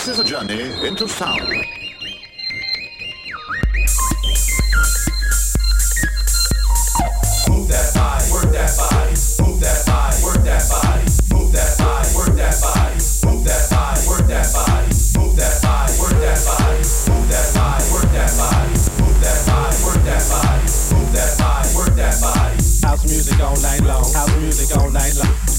This is a journey into sound. Move that body, work that body, move that body, work that body, move that body, work that body, move that body, work that body, move that body, work that body, move that body, work that body, move that body, work that body, move that body, work that body. House music all night long, house music all night long.